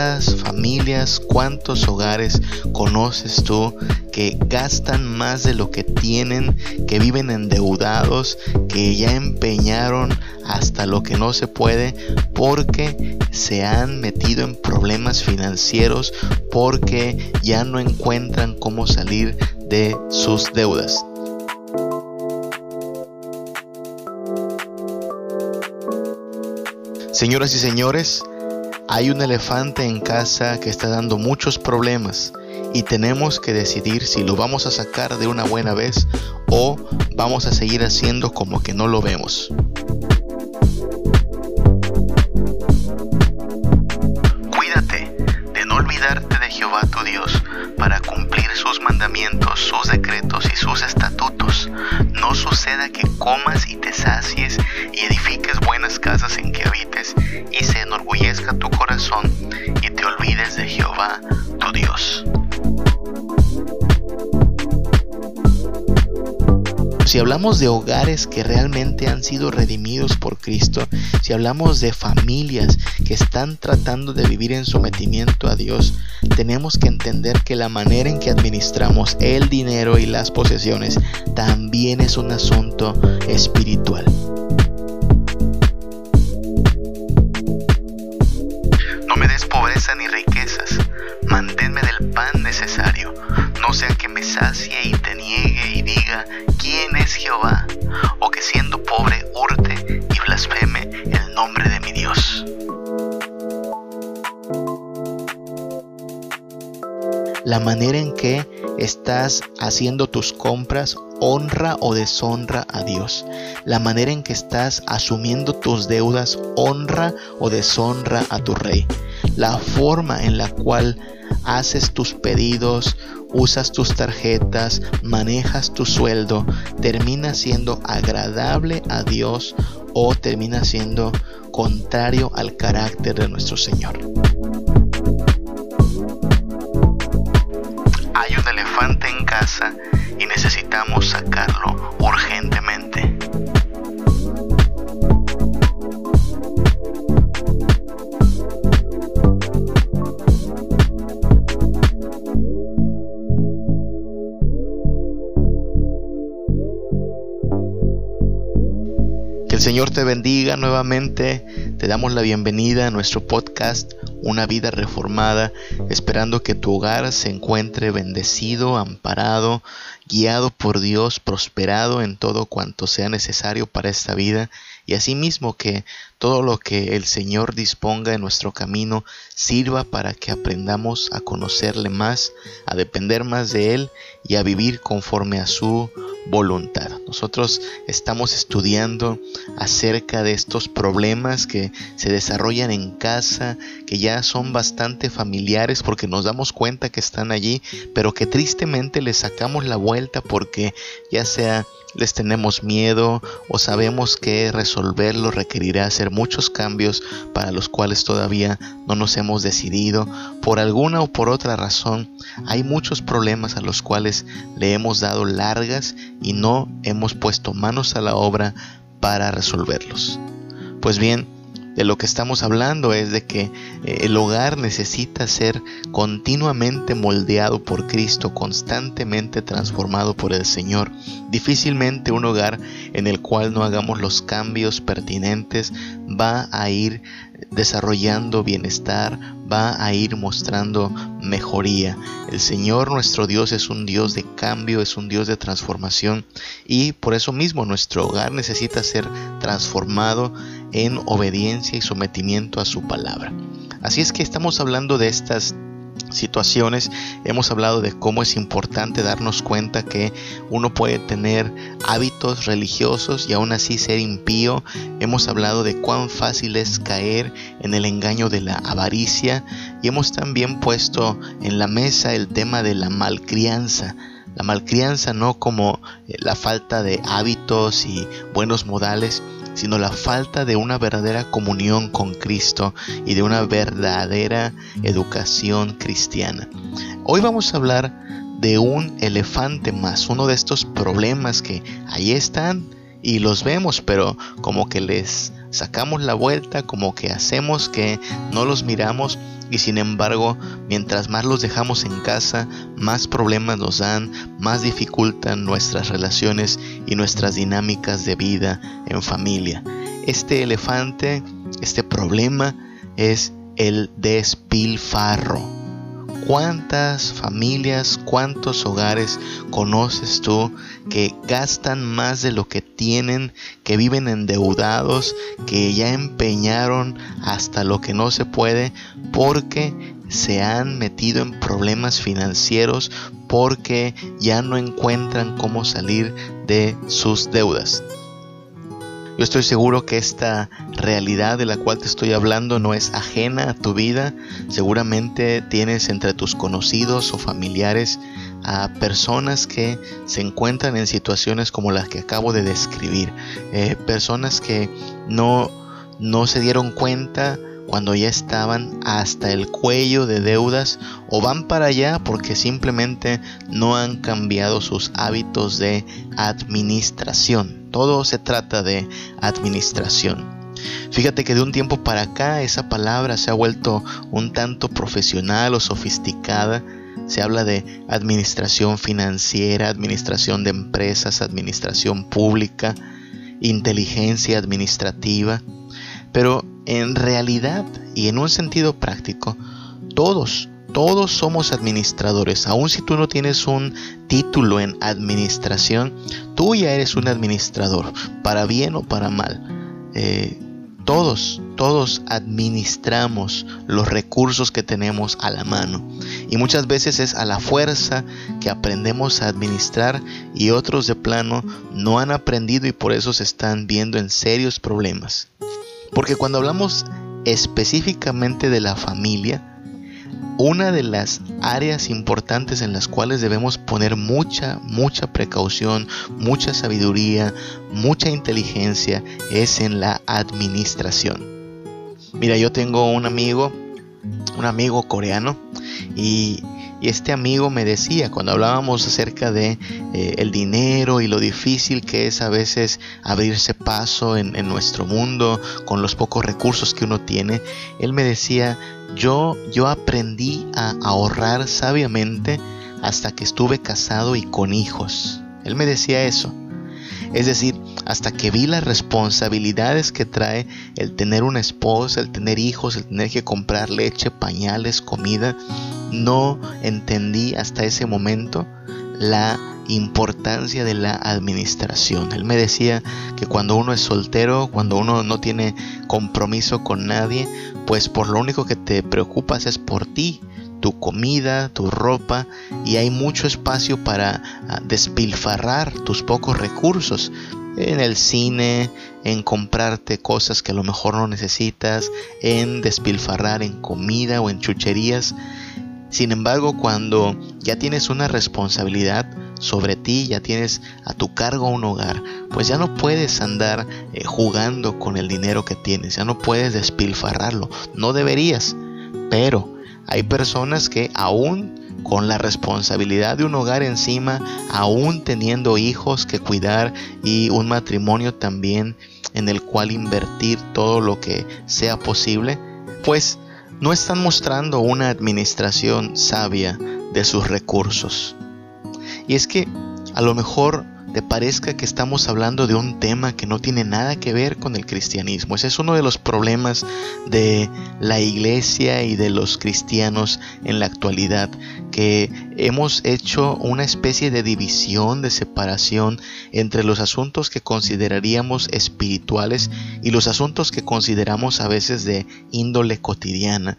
¿Cuántas familias, cuántos hogares conoces tú que gastan más de lo que tienen, que viven endeudados, que ya empeñaron hasta lo que no se puede porque se han metido en problemas financieros, porque ya no encuentran cómo salir de sus deudas? Señoras y señores, hay un elefante en casa que está dando muchos problemas y tenemos que decidir si lo vamos a sacar de una buena vez o vamos a seguir haciendo como que no lo vemos. Cuídate de no olvidarte de Jehová tu Dios para cumplir sus mandamientos, sus decretos y sus estatutos. No suceda que comas y te sacies y edifiques buenas casas en que habites y se enorgullezca tu y te olvides de Jehová tu Dios. Si hablamos de hogares que realmente han sido redimidos por Cristo, si hablamos de familias que están tratando de vivir en sometimiento a Dios, tenemos que entender que la manera en que administramos el dinero y las posesiones también es un asunto espiritual. Niegue y diga, ¿quién es Jehová? O que siendo pobre hurte y blasfeme el nombre de mi Dios. La manera en que estás haciendo tus compras honra o deshonra a Dios. La manera en que estás asumiendo tus deudas honra o deshonra a tu rey. La forma en la cual haces tus pedidos, usas tus tarjetas, manejas tu sueldo, termina siendo agradable a Dios o termina siendo contrario al carácter de nuestro Señor. Hay un elefante en casa y necesitamos sacarlo Señor te bendiga nuevamente. Te damos la bienvenida a nuestro podcast Una vida reformada, esperando que tu hogar se encuentre bendecido, amparado, guiado por Dios, prosperado en todo cuanto sea necesario para esta vida y asimismo que todo lo que el Señor disponga en nuestro camino sirva para que aprendamos a conocerle más, a depender más de Él y a vivir conforme a su voluntad. Nosotros estamos estudiando acerca de estos problemas que se desarrollan en casa, que ya son bastante familiares porque nos damos cuenta que están allí, pero que tristemente les sacamos la vuelta porque ya sea les tenemos miedo o sabemos que resolverlo requerirá hacer muchos cambios para los cuales todavía no nos hemos decidido. Por alguna o por otra razón, hay muchos problemas a los cuales le hemos dado largas y no hemos puesto manos a la obra para resolverlos. Pues bien, de lo que estamos hablando es de que eh, el hogar necesita ser continuamente moldeado por Cristo, constantemente transformado por el Señor. Difícilmente un hogar en el cual no hagamos los cambios pertinentes va a ir desarrollando bienestar, va a ir mostrando mejoría. El Señor nuestro Dios es un Dios de cambio, es un Dios de transformación y por eso mismo nuestro hogar necesita ser transformado en obediencia y sometimiento a su palabra. Así es que estamos hablando de estas situaciones hemos hablado de cómo es importante darnos cuenta que uno puede tener hábitos religiosos y aún así ser impío. Hemos hablado de cuán fácil es caer en el engaño de la avaricia y hemos también puesto en la mesa el tema de la malcrianza. La malcrianza no como la falta de hábitos y buenos modales, sino la falta de una verdadera comunión con Cristo y de una verdadera educación cristiana. Hoy vamos a hablar de un elefante más, uno de estos problemas que ahí están y los vemos, pero como que les sacamos la vuelta, como que hacemos que no los miramos y sin embargo, mientras más los dejamos en casa, más problemas nos dan, más dificultan nuestras relaciones y nuestras dinámicas de vida en familia. Este elefante, este problema es el despilfarro ¿Cuántas familias, cuántos hogares conoces tú que gastan más de lo que tienen, que viven endeudados, que ya empeñaron hasta lo que no se puede porque se han metido en problemas financieros, porque ya no encuentran cómo salir de sus deudas? Yo estoy seguro que esta realidad de la cual te estoy hablando no es ajena a tu vida. Seguramente tienes entre tus conocidos o familiares a personas que se encuentran en situaciones como las que acabo de describir. Eh, personas que no, no se dieron cuenta cuando ya estaban hasta el cuello de deudas o van para allá porque simplemente no han cambiado sus hábitos de administración. Todo se trata de administración. Fíjate que de un tiempo para acá esa palabra se ha vuelto un tanto profesional o sofisticada. Se habla de administración financiera, administración de empresas, administración pública, inteligencia administrativa. Pero en realidad y en un sentido práctico, todos, todos somos administradores. Aun si tú no tienes un título en administración, tú ya eres un administrador, para bien o para mal. Eh, todos, todos administramos los recursos que tenemos a la mano. Y muchas veces es a la fuerza que aprendemos a administrar y otros de plano no han aprendido y por eso se están viendo en serios problemas. Porque cuando hablamos específicamente de la familia, una de las áreas importantes en las cuales debemos poner mucha, mucha precaución, mucha sabiduría, mucha inteligencia es en la administración. Mira, yo tengo un amigo, un amigo coreano y este amigo me decía, cuando hablábamos acerca de eh, el dinero y lo difícil que es a veces abrirse paso en, nuestro mundo con los pocos recursos que uno tiene, él me decía, yo, yo aprendí a ahorrar sabiamente hasta que estuve casado y con hijos. Él me decía eso. Es decir, hasta que vi las responsabilidades que trae el tener una esposa, el tener hijos, el tener que comprar leche, pañales, comida, no entendí hasta ese momento la importancia de la administración. Él me decía que cuando uno es soltero, cuando uno no tiene compromiso con nadie, pues por lo único que te preocupas es por ti, tu comida, tu ropa y hay mucho espacio para ah, despilfarrar tus pocos recursos en el cine, en comprarte cosas que a lo mejor no necesitas, en despilfarrar en comida o en chucherías. Sin embargo, cuando ya tienes una responsabilidad sobre ti, ya tienes a tu cargo un hogar, pues ya no puedes andar eh, jugando con el dinero que tienes, ya no puedes despilfarrarlo, no deberías, pero hay personas que aún con la responsabilidad de un hogar encima, aún teniendo hijos que cuidar y un matrimonio también en el cual invertir todo lo que sea posible, pues no están mostrando una administración sabia de sus recursos. Y es que a lo mejor te parezca que estamos hablando de un tema que no tiene nada que ver con el cristianismo. Ese es uno de los problemas de la iglesia y de los cristianos en la actualidad, que hemos hecho una especie de división, de separación entre los asuntos que consideraríamos espirituales y los asuntos que consideramos a veces de índole cotidiana.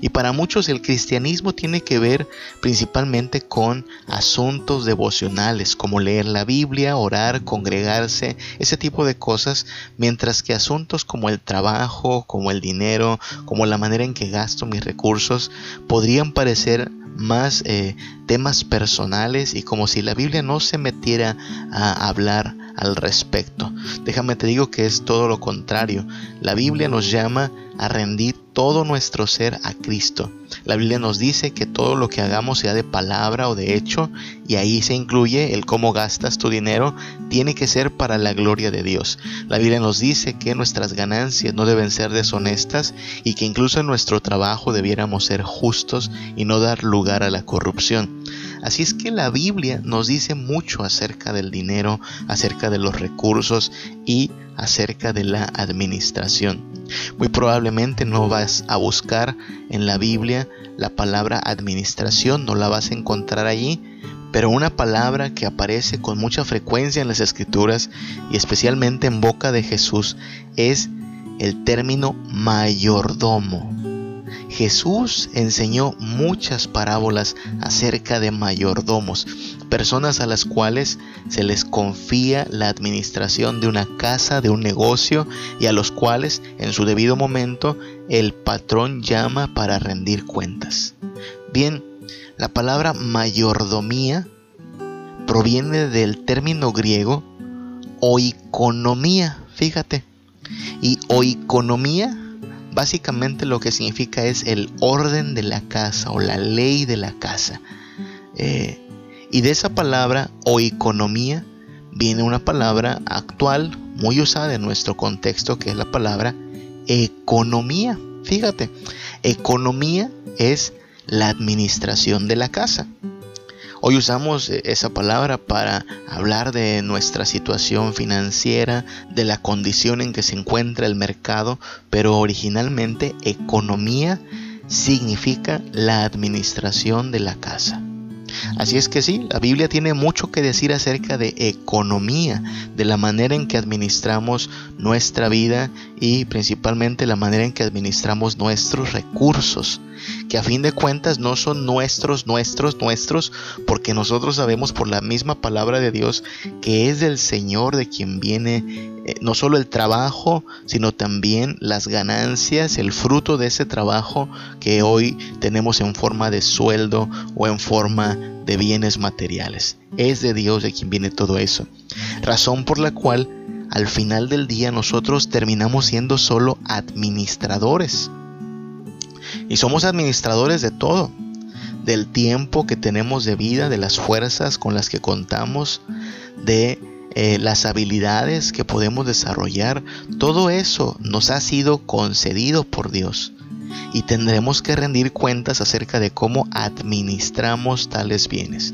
Y para muchos el cristianismo tiene que ver principalmente con asuntos devocionales, como leer la Biblia, orar, congregarse, ese tipo de cosas, mientras que asuntos como el trabajo, como el dinero, como la manera en que gasto mis recursos, podrían parecer más eh, temas personales y como si la Biblia no se metiera a hablar al respecto. Déjame te digo que es todo lo contrario. La Biblia nos llama a rendir todo nuestro ser a Cristo. La Biblia nos dice que todo lo que hagamos, sea de palabra o de hecho, y ahí se incluye el cómo gastas tu dinero, tiene que ser para la gloria de Dios. La Biblia nos dice que nuestras ganancias no deben ser deshonestas y que incluso en nuestro trabajo debiéramos ser justos y no dar lugar a la corrupción. Así es que la Biblia nos dice mucho acerca del dinero, acerca de los recursos y acerca de la administración. Muy probablemente no vas a buscar en la Biblia la palabra administración, no la vas a encontrar allí, pero una palabra que aparece con mucha frecuencia en las escrituras y especialmente en boca de Jesús es el término mayordomo. Jesús enseñó muchas parábolas acerca de mayordomos, personas a las cuales se les confía la administración de una casa, de un negocio, y a los cuales en su debido momento el patrón llama para rendir cuentas. Bien, la palabra mayordomía proviene del término griego oikonomía, fíjate. Y oikonomía básicamente lo que significa es el orden de la casa o la ley de la casa. Eh, y de esa palabra o economía viene una palabra actual muy usada en nuestro contexto que es la palabra economía. Fíjate, economía es la administración de la casa. Hoy usamos eh, esa palabra para hablar de nuestra situación financiera, de la condición en que se encuentra el mercado, pero originalmente economía significa la administración de la casa. Así es que sí, la Biblia tiene mucho que decir acerca de economía, de la manera en que administramos nuestra vida y principalmente la manera en que administramos nuestros recursos, que a fin de cuentas no son nuestros, nuestros, nuestros, porque nosotros sabemos por la misma palabra de Dios que es del Señor de quien viene eh, no solo el trabajo, sino también las ganancias, el fruto de ese trabajo que hoy tenemos en forma de sueldo o en forma de bienes materiales. Es de Dios de quien viene todo eso. Razón por la cual al final del día nosotros terminamos siendo solo administradores. Y somos administradores de todo, del tiempo que tenemos de vida, de las fuerzas con las que contamos, de eh, las habilidades que podemos desarrollar, todo eso nos ha sido concedido por Dios y tendremos que rendir cuentas acerca de cómo administramos tales bienes.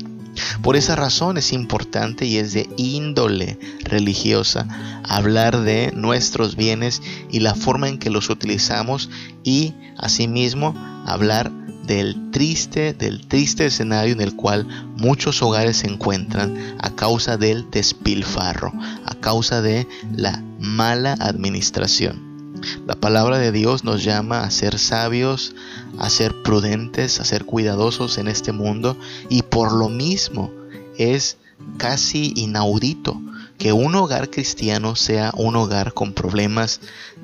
Por esa razón es importante y es de índole religiosa hablar de nuestros bienes y la forma en que los utilizamos y asimismo hablar del triste, del triste escenario en el cual muchos hogares se encuentran a causa del despilfarro, a causa de la mala administración. La palabra de Dios nos llama a ser sabios, a ser prudentes, a ser cuidadosos en este mundo y por lo mismo es casi inaudito que un hogar cristiano sea un hogar con problemas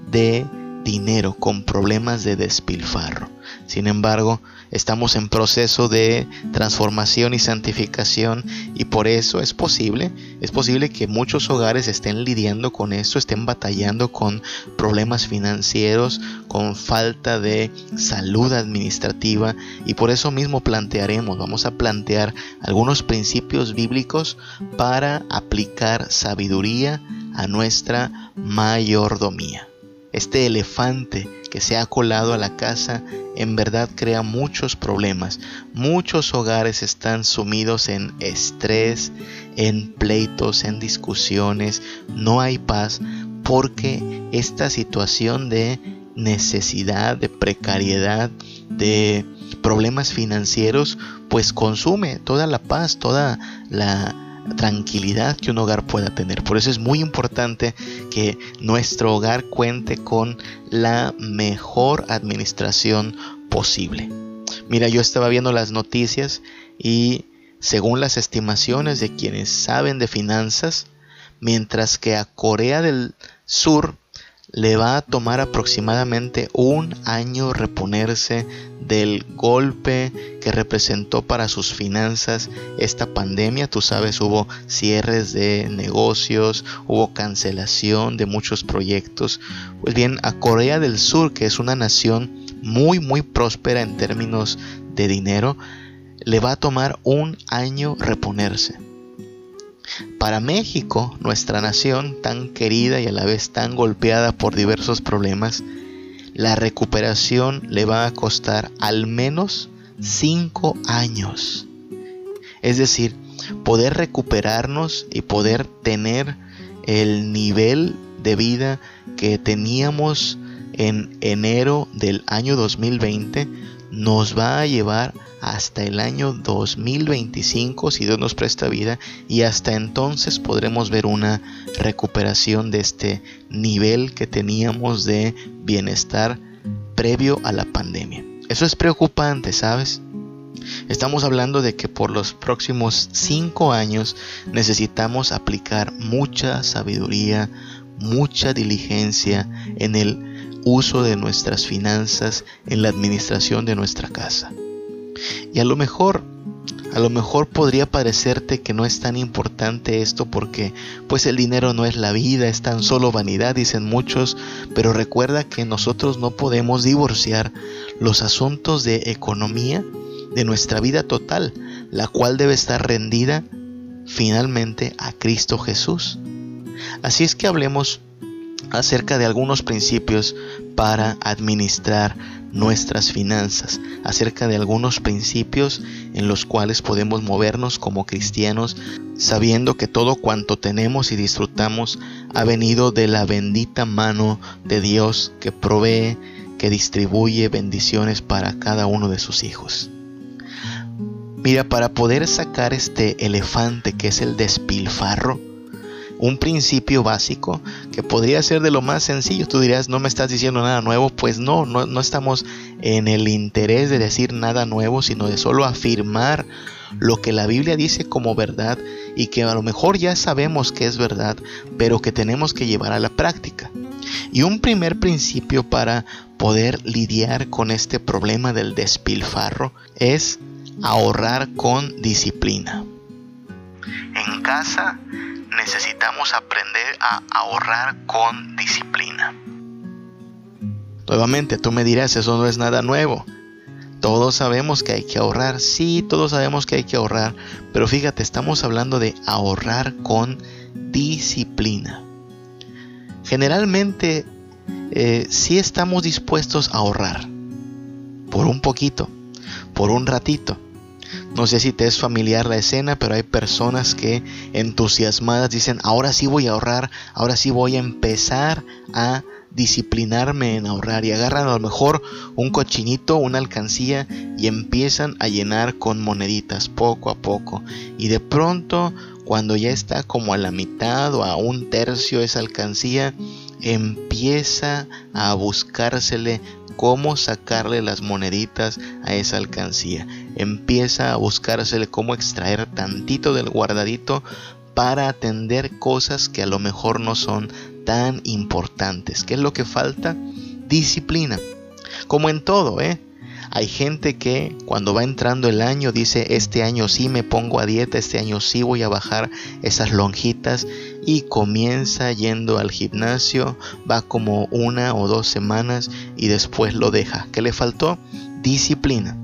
de dinero, con problemas de despilfarro. Sin embargo, estamos en proceso de transformación y santificación y por eso es posible, es posible que muchos hogares estén lidiando con esto, estén batallando con problemas financieros, con falta de salud administrativa y por eso mismo plantearemos, vamos a plantear algunos principios bíblicos para aplicar sabiduría a nuestra mayordomía. Este elefante que se ha colado a la casa en verdad crea muchos problemas. Muchos hogares están sumidos en estrés, en pleitos, en discusiones. No hay paz porque esta situación de necesidad, de precariedad, de problemas financieros, pues consume toda la paz, toda la tranquilidad que un hogar pueda tener. Por eso es muy importante que nuestro hogar cuente con la mejor administración posible. Mira, yo estaba viendo las noticias y según las estimaciones de quienes saben de finanzas, mientras que a Corea del Sur le va a tomar aproximadamente un año reponerse del golpe que representó para sus finanzas esta pandemia. Tú sabes, hubo cierres de negocios, hubo cancelación de muchos proyectos. Pues bien, a Corea del Sur, que es una nación muy, muy próspera en términos de dinero, le va a tomar un año reponerse. Para México, nuestra nación tan querida y a la vez tan golpeada por diversos problemas, la recuperación le va a costar al menos 5 años. Es decir, poder recuperarnos y poder tener el nivel de vida que teníamos en enero del año 2020 nos va a llevar hasta el año 2025 si Dios nos presta vida y hasta entonces podremos ver una recuperación de este nivel que teníamos de bienestar previo a la pandemia. Eso es preocupante, ¿sabes? Estamos hablando de que por los próximos cinco años necesitamos aplicar mucha sabiduría, mucha diligencia en el uso de nuestras finanzas, en la administración de nuestra casa. Y a lo mejor, a lo mejor podría parecerte que no es tan importante esto porque pues el dinero no es la vida, es tan solo vanidad, dicen muchos, pero recuerda que nosotros no podemos divorciar los asuntos de economía de nuestra vida total, la cual debe estar rendida finalmente a Cristo Jesús. Así es que hablemos acerca de algunos principios para administrar nuestras finanzas, acerca de algunos principios en los cuales podemos movernos como cristianos, sabiendo que todo cuanto tenemos y disfrutamos ha venido de la bendita mano de Dios que provee, que distribuye bendiciones para cada uno de sus hijos. Mira, para poder sacar este elefante que es el despilfarro, un principio básico que podría ser de lo más sencillo. Tú dirías, no me estás diciendo nada nuevo. Pues no, no, no estamos en el interés de decir nada nuevo, sino de solo afirmar lo que la Biblia dice como verdad y que a lo mejor ya sabemos que es verdad, pero que tenemos que llevar a la práctica. Y un primer principio para poder lidiar con este problema del despilfarro es ahorrar con disciplina. En casa necesitamos aprender a ahorrar con disciplina. Nuevamente, tú me dirás, eso no es nada nuevo. Todos sabemos que hay que ahorrar, sí, todos sabemos que hay que ahorrar, pero fíjate, estamos hablando de ahorrar con disciplina. Generalmente, eh, sí estamos dispuestos a ahorrar, por un poquito, por un ratito, no sé si te es familiar la escena, pero hay personas que entusiasmadas dicen, ahora sí voy a ahorrar, ahora sí voy a empezar a disciplinarme en ahorrar y agarran a lo mejor un cochinito, una alcancía y empiezan a llenar con moneditas poco a poco y de pronto cuando ya está como a la mitad o a un tercio esa alcancía empieza a buscársele cómo sacarle las moneditas a esa alcancía. Empieza a buscársele cómo extraer tantito del guardadito para atender cosas que a lo mejor no son tan importantes. ¿Qué es lo que falta? Disciplina. Como en todo, ¿eh? Hay gente que cuando va entrando el año dice, este año sí me pongo a dieta, este año sí voy a bajar esas lonjitas y comienza yendo al gimnasio, va como una o dos semanas y después lo deja. ¿Qué le faltó? Disciplina.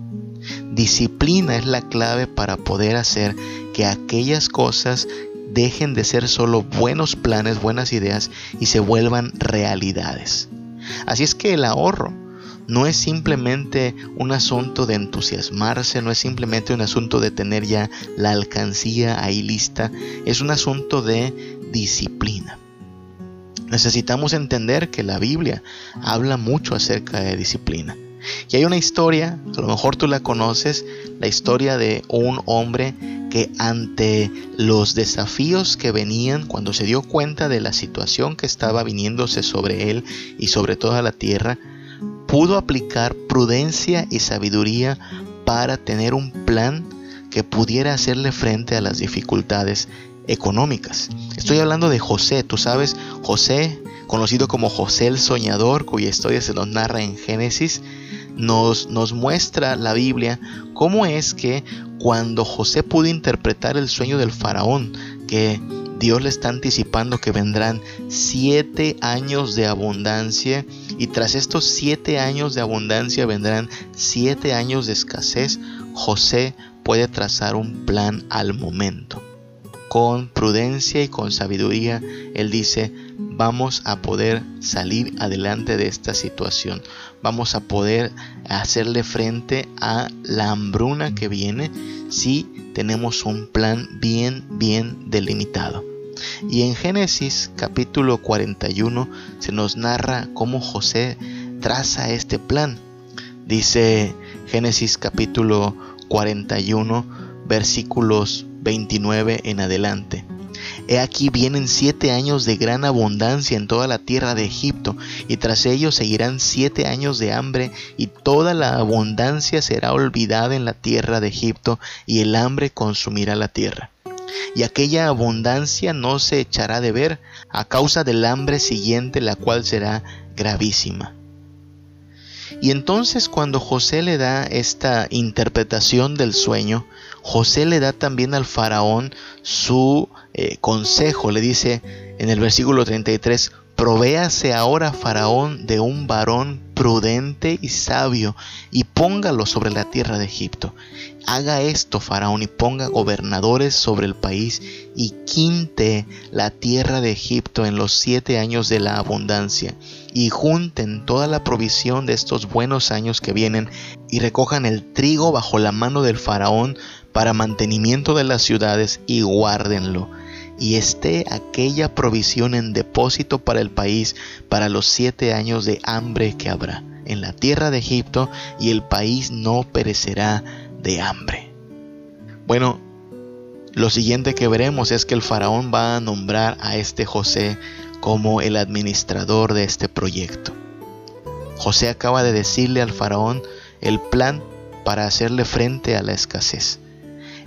Disciplina es la clave para poder hacer que aquellas cosas dejen de ser solo buenos planes, buenas ideas y se vuelvan realidades. Así es que el ahorro no es simplemente un asunto de entusiasmarse, no es simplemente un asunto de tener ya la alcancía ahí lista, es un asunto de disciplina. Necesitamos entender que la Biblia habla mucho acerca de disciplina. Y hay una historia, a lo mejor tú la conoces, la historia de un hombre que ante los desafíos que venían, cuando se dio cuenta de la situación que estaba viniéndose sobre él y sobre toda la tierra, pudo aplicar prudencia y sabiduría para tener un plan que pudiera hacerle frente a las dificultades económicas. Estoy hablando de José, tú sabes, José, conocido como José el Soñador, cuya historia se nos narra en Génesis, nos, nos muestra la Biblia cómo es que cuando José pudo interpretar el sueño del faraón, que Dios le está anticipando que vendrán siete años de abundancia y tras estos siete años de abundancia vendrán siete años de escasez, José puede trazar un plan al momento. Con prudencia y con sabiduría, él dice, vamos a poder salir adelante de esta situación. Vamos a poder hacerle frente a la hambruna que viene si tenemos un plan bien, bien delimitado. Y en Génesis capítulo 41 se nos narra cómo José traza este plan. Dice Génesis capítulo 41 versículos 29 en adelante. He aquí vienen siete años de gran abundancia en toda la tierra de Egipto, y tras ellos seguirán siete años de hambre, y toda la abundancia será olvidada en la tierra de Egipto, y el hambre consumirá la tierra. Y aquella abundancia no se echará de ver a causa del hambre siguiente, la cual será gravísima. Y entonces cuando José le da esta interpretación del sueño, José le da también al faraón su eh, consejo. Le dice en el versículo 33, Provéase ahora Faraón de un varón prudente y sabio, y póngalo sobre la tierra de Egipto. Haga esto, Faraón, y ponga gobernadores sobre el país, y quinte la tierra de Egipto en los siete años de la abundancia, y junten toda la provisión de estos buenos años que vienen, y recojan el trigo bajo la mano del Faraón para mantenimiento de las ciudades, y guárdenlo y esté aquella provisión en depósito para el país para los siete años de hambre que habrá en la tierra de Egipto y el país no perecerá de hambre. Bueno, lo siguiente que veremos es que el faraón va a nombrar a este José como el administrador de este proyecto. José acaba de decirle al faraón el plan para hacerle frente a la escasez.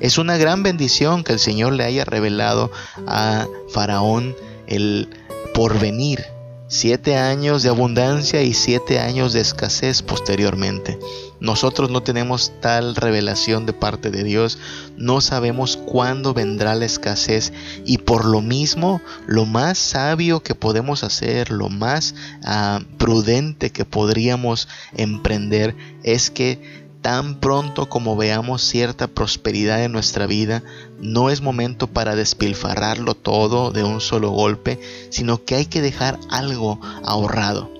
Es una gran bendición que el Señor le haya revelado a Faraón el porvenir. Siete años de abundancia y siete años de escasez posteriormente. Nosotros no tenemos tal revelación de parte de Dios, no sabemos cuándo vendrá la escasez y por lo mismo lo más sabio que podemos hacer, lo más ah, prudente que podríamos emprender es que Tan pronto como veamos cierta prosperidad en nuestra vida, no es momento para despilfarrarlo todo de un solo golpe, sino que hay que dejar algo ahorrado.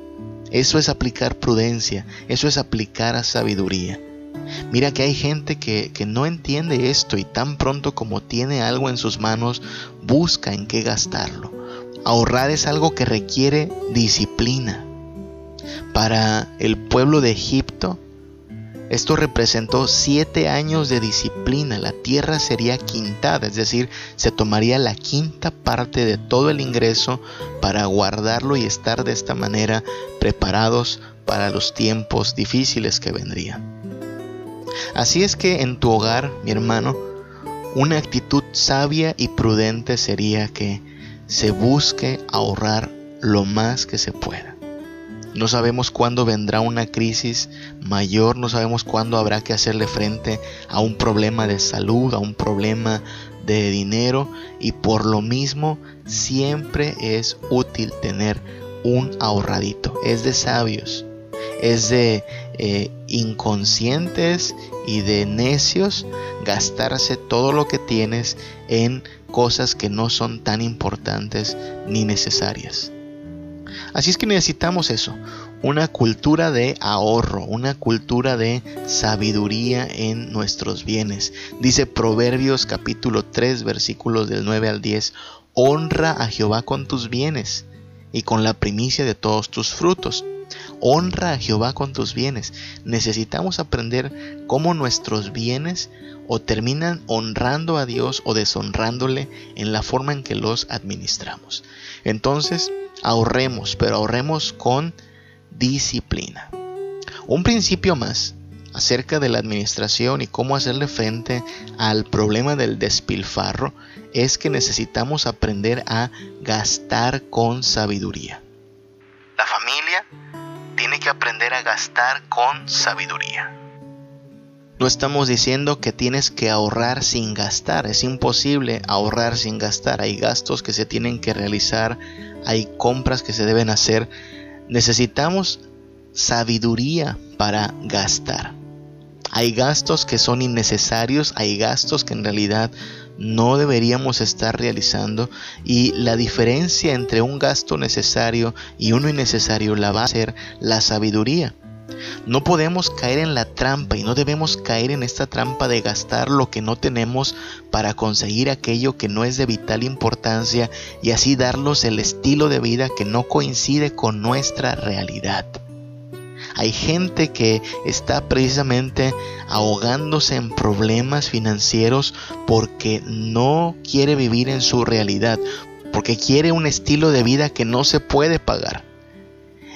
Eso es aplicar prudencia, eso es aplicar a sabiduría. Mira que hay gente que, que, no entiende esto y tan pronto como tiene algo en sus manos, busca en qué gastarlo. Ahorrar es algo que requiere disciplina. Para el pueblo de Egipto, esto representó siete años de disciplina. La tierra sería quintada, es decir, se tomaría la quinta parte de todo el ingreso para guardarlo y estar de esta manera preparados para los tiempos difíciles que vendrían. Así es que en tu hogar, mi hermano, una actitud sabia y prudente sería que se busque ahorrar lo más que se pueda. No sabemos cuándo vendrá una crisis mayor, no sabemos cuándo habrá que hacerle frente a un problema de salud, a un problema de dinero y por lo mismo siempre es útil tener un ahorradito. Es de sabios, es de eh, inconscientes y de necios gastarse todo lo que tienes en cosas que no son tan importantes ni necesarias. Así es que necesitamos eso, una cultura de ahorro, una cultura de sabiduría en nuestros bienes. Dice Proverbios capítulo 3 versículos del 9 al 10, honra a Jehová con tus bienes y con la primicia de todos tus frutos. Honra a Jehová con tus bienes. Necesitamos aprender cómo nuestros bienes o terminan honrando a Dios o deshonrándole en la forma en que los administramos. Entonces, ahorremos, pero ahorremos con disciplina. Un principio más acerca de la administración y cómo hacerle frente al problema del despilfarro es que necesitamos aprender a gastar con sabiduría. La familia tiene que aprender a gastar con sabiduría. No estamos diciendo que tienes que ahorrar sin gastar, es imposible ahorrar sin gastar, hay gastos que se tienen que realizar, hay compras que se deben hacer. Necesitamos sabiduría para gastar. Hay gastos que son innecesarios, hay gastos que en realidad no deberíamos estar realizando. Y la diferencia entre un gasto necesario y uno innecesario la va a ser la sabiduría. No podemos caer en la trampa y no debemos caer en esta trampa de gastar lo que no tenemos para conseguir aquello que no es de vital importancia y así darnos el estilo de vida que no coincide con nuestra realidad. Hay gente que está precisamente ahogándose en problemas financieros porque no quiere vivir en su realidad, porque quiere un estilo de vida que no se puede pagar.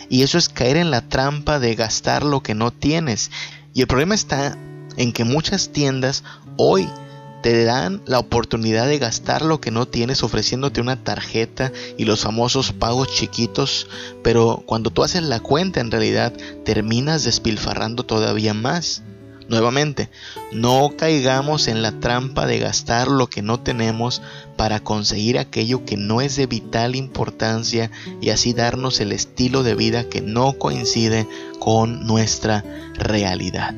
Y eso es caer en la trampa de gastar lo que no tienes. Y el problema está en que muchas tiendas hoy te dan la oportunidad de gastar lo que no tienes ofreciéndote una tarjeta y los famosos pagos chiquitos, pero cuando tú haces la cuenta en realidad terminas despilfarrando todavía más. Nuevamente, no caigamos en la trampa de gastar lo que no tenemos para conseguir aquello que no es de vital importancia y así darnos el estilo de vida que no coincide con nuestra realidad.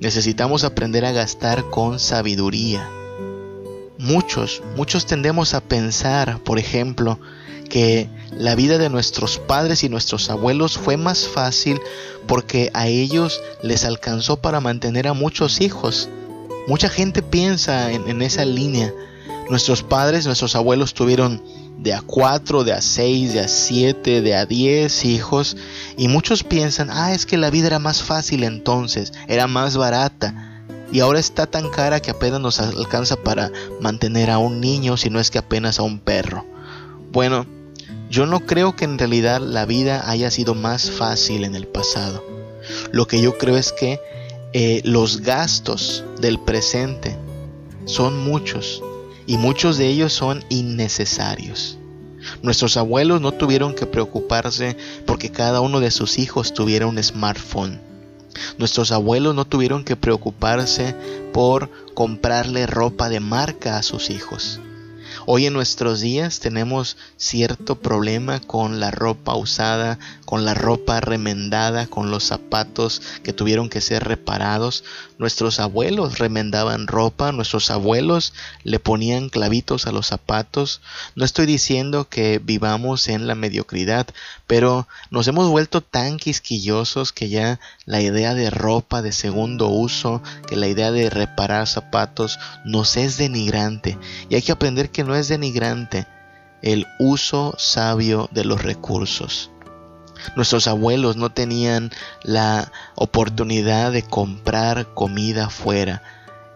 Necesitamos aprender a gastar con sabiduría. Muchos, muchos tendemos a pensar, por ejemplo, que la vida de nuestros padres y nuestros abuelos fue más fácil porque a ellos les alcanzó para mantener a muchos hijos. Mucha gente piensa en, esa línea. Nuestros padres, nuestros abuelos tuvieron de a cuatro, de a seis, de a siete, de a diez hijos y muchos piensan, ah, es que la vida era más fácil entonces, era más barata y ahora está tan cara que apenas nos alcanza para mantener a un niño, si no es que apenas a un perro. Bueno, yo no creo que en realidad la vida haya sido más fácil en el pasado. Lo que yo creo es que eh, los gastos del presente son muchos y muchos de ellos son innecesarios. Nuestros abuelos no tuvieron que preocuparse porque cada uno de sus hijos tuviera un smartphone. Nuestros abuelos no tuvieron que preocuparse por comprarle ropa de marca a sus hijos. Hoy en nuestros días tenemos cierto problema con la ropa usada, con la ropa remendada, con los zapatos que tuvieron que ser reparados. Nuestros abuelos remendaban ropa, nuestros abuelos le ponían clavitos a los zapatos. No estoy diciendo que vivamos en la mediocridad, pero nos hemos vuelto tan quisquillosos que ya la idea de ropa de segundo uso, que la idea de reparar zapatos nos es denigrante y hay que aprender que no es denigrante el uso sabio de los recursos. Nuestros abuelos no tenían la oportunidad de comprar comida fuera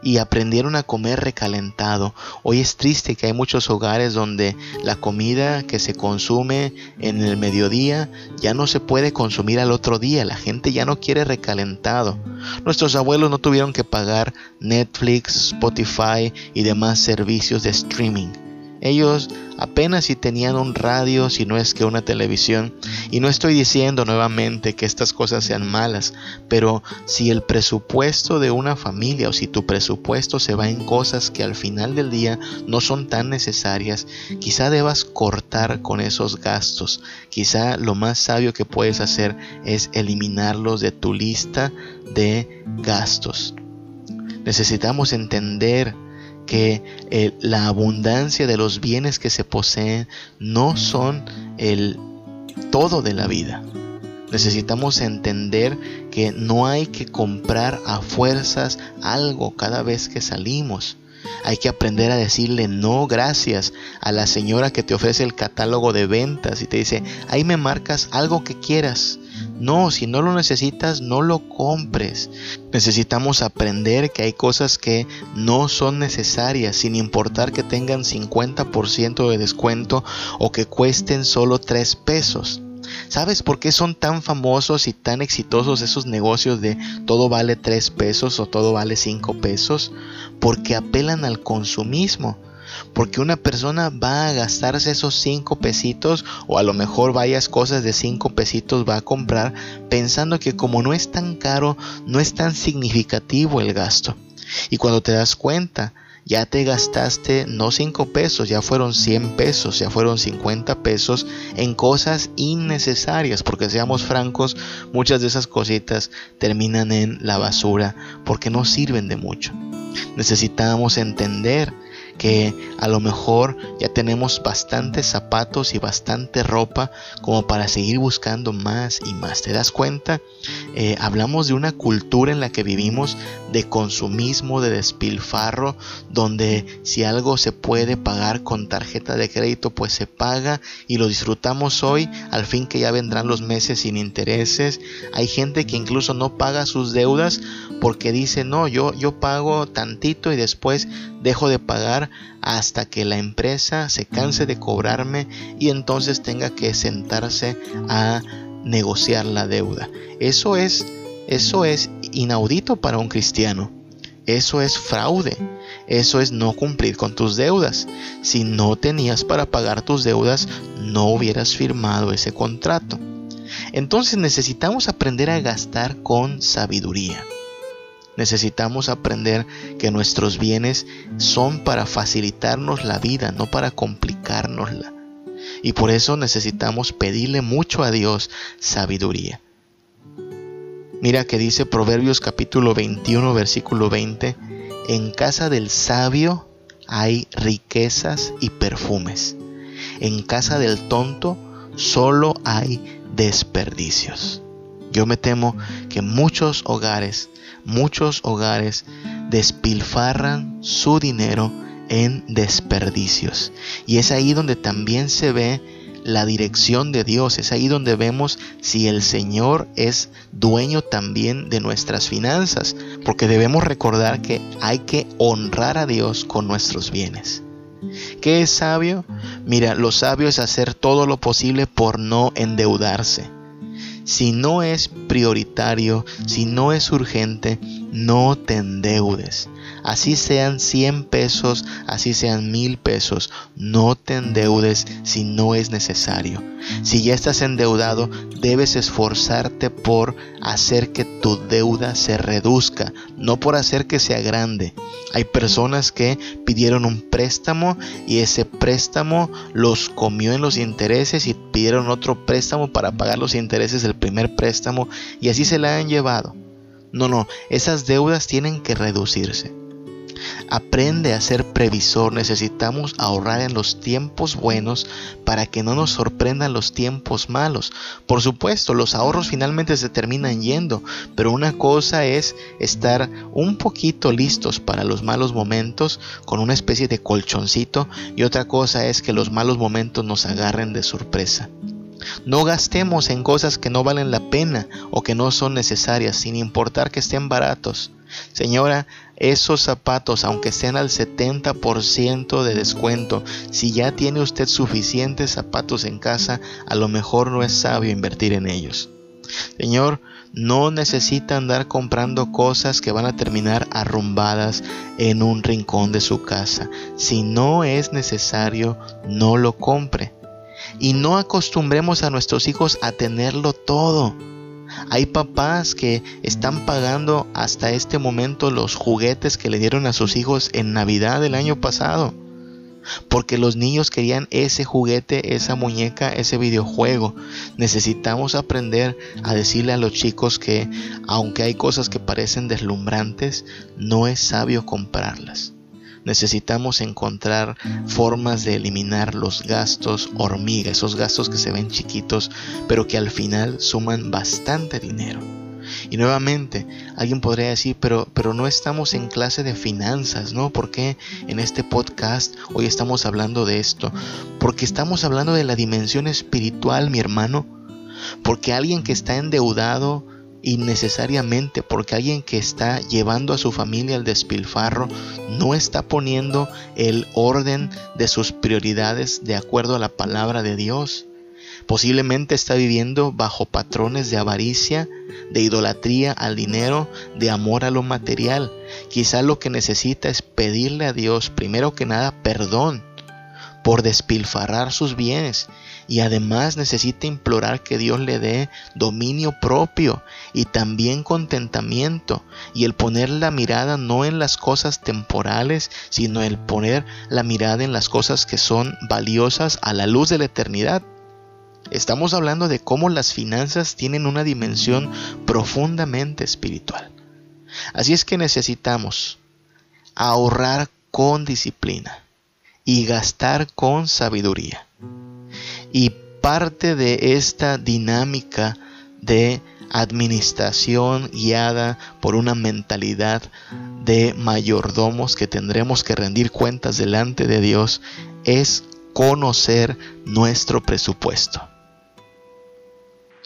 y aprendieron a comer recalentado. Hoy es triste que hay muchos hogares donde la comida que se consume en el mediodía ya no se puede consumir al otro día. La gente ya no quiere recalentado. Nuestros abuelos no tuvieron que pagar Netflix, Spotify y demás servicios de streaming. Ellos apenas si tenían un radio, si no es que una televisión. Y no estoy diciendo nuevamente que estas cosas sean malas, pero si el presupuesto de una familia o si tu presupuesto se va en cosas que al final del día no son tan necesarias, quizá debas cortar con esos gastos. Quizá lo más sabio que puedes hacer es eliminarlos de tu lista de gastos. Necesitamos entender que eh, la abundancia de los bienes que se poseen no son el todo de la vida. Necesitamos entender que no hay que comprar a fuerzas algo cada vez que salimos. Hay que aprender a decirle no gracias a la señora que te ofrece el catálogo de ventas y te dice, ahí me marcas algo que quieras. No, si no lo necesitas, no lo compres. Necesitamos aprender que hay cosas que no son necesarias, sin importar que tengan 50% de descuento o que cuesten solo 3 pesos. ¿Sabes por qué son tan famosos y tan exitosos esos negocios de todo vale 3 pesos o todo vale 5 pesos? Porque apelan al consumismo porque una persona va a gastarse esos cinco pesitos o a lo mejor varias cosas de cinco pesitos va a comprar pensando que como no es tan caro, no es tan significativo el gasto. Y cuando te das cuenta ya te gastaste no 5 pesos, ya fueron 100 pesos, ya fueron 50 pesos en cosas innecesarias, porque seamos francos, muchas de esas cositas terminan en la basura porque no sirven de mucho. Necesitamos entender que a lo mejor ya tenemos bastantes zapatos y bastante ropa como para seguir buscando más y más. ¿Te das cuenta? Eh, hablamos de una cultura en la que vivimos de consumismo, de despilfarro, donde si algo se puede pagar con tarjeta de crédito, pues se paga y lo disfrutamos hoy, al fin que ya vendrán los meses sin intereses. Hay gente que incluso no paga sus deudas porque dice, no, yo, yo pago tantito y después dejo de pagar hasta que la empresa se canse de cobrarme y entonces tenga que sentarse a negociar la deuda. Eso es eso es inaudito para un cristiano. Eso es fraude. Eso es no cumplir con tus deudas. Si no tenías para pagar tus deudas, no hubieras firmado ese contrato. Entonces necesitamos aprender a gastar con sabiduría. Necesitamos aprender que nuestros bienes son para facilitarnos la vida, no para complicárnosla. Y por eso necesitamos pedirle mucho a Dios sabiduría. Mira que dice Proverbios capítulo 21 versículo 20, en casa del sabio hay riquezas y perfumes. En casa del tonto solo hay desperdicios. Yo me temo que muchos hogares muchos hogares despilfarran su dinero en desperdicios. Y es ahí donde también se ve la dirección de Dios, es ahí donde vemos si el Señor es dueño también de nuestras finanzas, porque debemos recordar que hay que honrar a Dios con nuestros bienes. ¿Qué es sabio? Mira, lo sabio es hacer todo lo posible por no endeudarse. Si no es prioritario, si no es urgente, no te endeudes. Así sean 100 pesos, así sean mil pesos, no te endeudes si no es necesario. Si ya estás endeudado, debes esforzarte por hacer que tu deuda se reduzca, no por hacer que sea grande. Hay personas que pidieron un préstamo y ese préstamo los comió en los intereses y pidieron otro préstamo para pagar los intereses del primer préstamo y así se la han llevado. No, no, esas deudas tienen que reducirse. Aprende a ser previsor. Necesitamos ahorrar en los tiempos buenos para que no nos sorprendan los tiempos malos. Por supuesto, los ahorros finalmente se terminan yendo, pero una cosa es estar un poquito listos para los malos momentos con una especie de colchoncito y otra cosa es que los malos momentos nos agarren de sorpresa. No gastemos en cosas que no valen la pena o que no son necesarias, sin importar que estén baratos. Señora, esos zapatos, aunque estén al 70% de descuento, si ya tiene usted suficientes zapatos en casa, a lo mejor no es sabio invertir en ellos. Señor, no necesita andar comprando cosas que van a terminar arrumbadas en un rincón de su casa. Si no es necesario, no lo compre. Y no acostumbremos a nuestros hijos a tenerlo todo. Hay papás que están pagando hasta este momento los juguetes que le dieron a sus hijos en Navidad del año pasado. Porque los niños querían ese juguete, esa muñeca, ese videojuego. Necesitamos aprender a decirle a los chicos que aunque hay cosas que parecen deslumbrantes, no es sabio comprarlas necesitamos encontrar formas de eliminar los gastos hormiga, esos gastos que se ven chiquitos, pero que al final suman bastante dinero. Y nuevamente, alguien podría decir, pero, pero no estamos en clase de finanzas, ¿no? ¿Por qué en este podcast hoy estamos hablando de esto? Porque estamos hablando de la dimensión espiritual, mi hermano. Porque alguien que está endeudado innecesariamente porque alguien que está llevando a su familia al despilfarro no está poniendo el orden de sus prioridades de acuerdo a la palabra de Dios. Posiblemente está viviendo bajo patrones de avaricia, de idolatría al dinero, de amor a lo material. Quizá lo que necesita es pedirle a Dios, primero que nada, perdón por despilfarrar sus bienes y además necesita implorar que Dios le dé dominio propio y también contentamiento y el poner la mirada no en las cosas temporales, sino el poner la mirada en las cosas que son valiosas a la luz de la eternidad. Estamos hablando de cómo las finanzas tienen una dimensión profundamente espiritual. Así es que necesitamos ahorrar con disciplina y gastar con sabiduría. Y parte de esta dinámica de administración guiada por una mentalidad de mayordomos que tendremos que rendir cuentas delante de Dios es conocer nuestro presupuesto.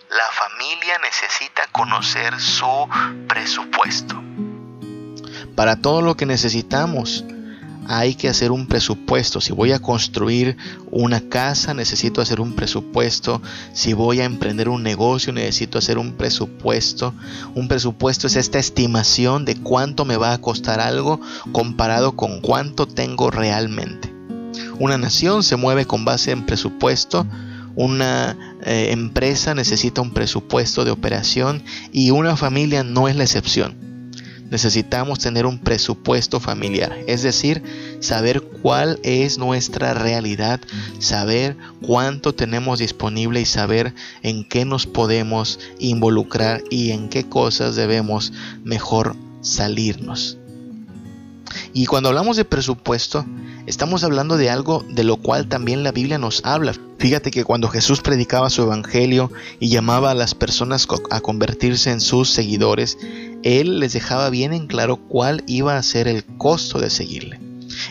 La familia necesita conocer su presupuesto. Para todo lo que necesitamos, hay que hacer un presupuesto. Si voy a construir una casa, necesito hacer un presupuesto. Si voy a emprender un negocio, necesito hacer un presupuesto. Un presupuesto es esta estimación de cuánto me va a costar algo comparado con cuánto tengo realmente. Una nación se mueve con base en presupuesto. Una eh, empresa necesita un presupuesto de operación y una familia no es la excepción necesitamos tener un presupuesto familiar, es decir, saber cuál es nuestra realidad, saber cuánto tenemos disponible y saber en qué nos podemos involucrar y en qué cosas debemos mejor salirnos. Y cuando hablamos de presupuesto, estamos hablando de algo de lo cual también la Biblia nos habla. Fíjate que cuando Jesús predicaba su evangelio y llamaba a las personas a convertirse en sus seguidores, Él les dejaba bien en claro cuál iba a ser el costo de seguirle.